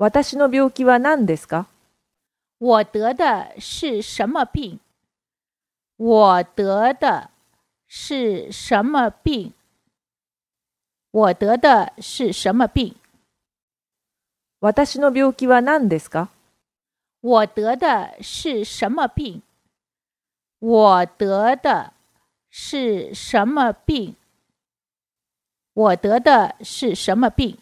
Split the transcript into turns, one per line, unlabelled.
私の病気は何ですか？
我得的是什么病？我得的是什么病？我得的是什么病？
私の病気は何ですか？
我得的是什么病？我得的是什么病？我得的是什么病？